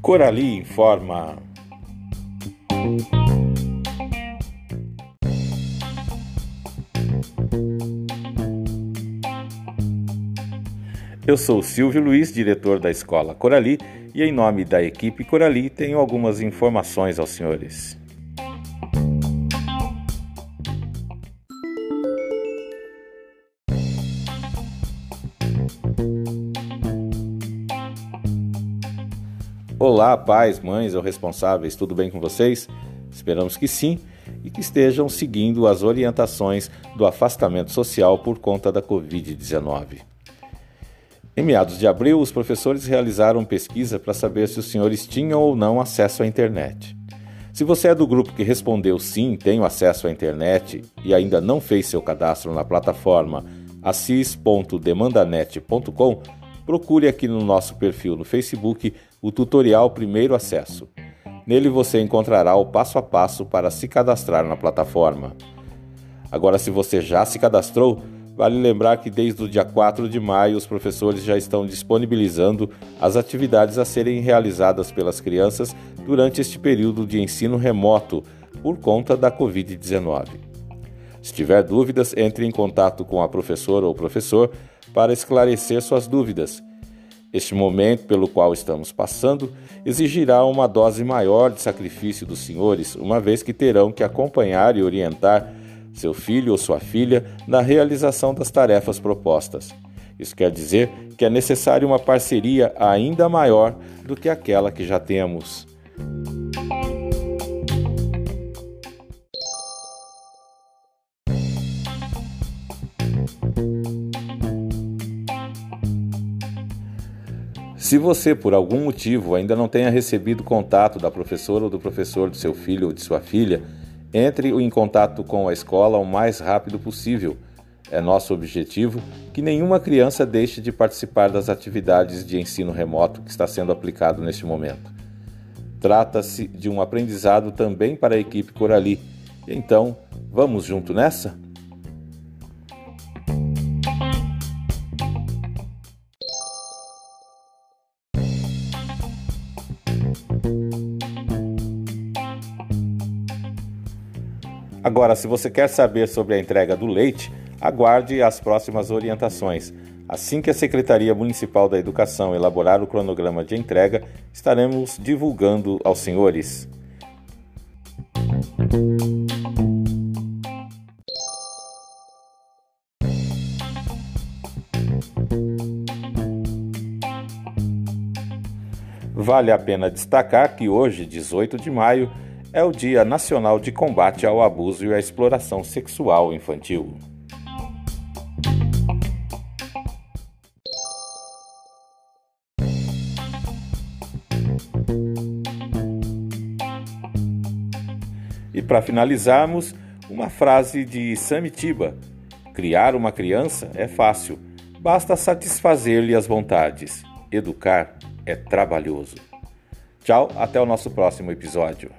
Corali informa. Eu sou Silvio Luiz, diretor da Escola Corali, e em nome da equipe Corali tenho algumas informações aos senhores. Olá, pais, mães ou responsáveis, tudo bem com vocês? Esperamos que sim e que estejam seguindo as orientações do afastamento social por conta da Covid-19. Em meados de abril, os professores realizaram pesquisa para saber se os senhores tinham ou não acesso à internet. Se você é do grupo que respondeu sim, tenho acesso à internet e ainda não fez seu cadastro na plataforma assis.demandanet.com, procure aqui no nosso perfil no Facebook o tutorial Primeiro Acesso. Nele você encontrará o passo a passo para se cadastrar na plataforma. Agora, se você já se cadastrou, Vale lembrar que desde o dia 4 de maio os professores já estão disponibilizando as atividades a serem realizadas pelas crianças durante este período de ensino remoto por conta da Covid-19. Se tiver dúvidas, entre em contato com a professora ou professor para esclarecer suas dúvidas. Este momento pelo qual estamos passando exigirá uma dose maior de sacrifício dos senhores, uma vez que terão que acompanhar e orientar seu filho ou sua filha na realização das tarefas propostas. Isso quer dizer que é necessária uma parceria ainda maior do que aquela que já temos. Se você, por algum motivo, ainda não tenha recebido contato da professora ou do professor do seu filho ou de sua filha, entre em contato com a escola o mais rápido possível. É nosso objetivo que nenhuma criança deixe de participar das atividades de ensino remoto que está sendo aplicado neste momento. Trata-se de um aprendizado também para a equipe Corali. Então, vamos junto nessa? Agora, se você quer saber sobre a entrega do leite, aguarde as próximas orientações. Assim que a Secretaria Municipal da Educação elaborar o cronograma de entrega, estaremos divulgando aos senhores. Vale a pena destacar que hoje, 18 de maio, é o Dia Nacional de Combate ao Abuso e à Exploração Sexual Infantil. E para finalizarmos, uma frase de Samitiba: Criar uma criança é fácil, basta satisfazer-lhe as vontades. Educar é trabalhoso. Tchau, até o nosso próximo episódio.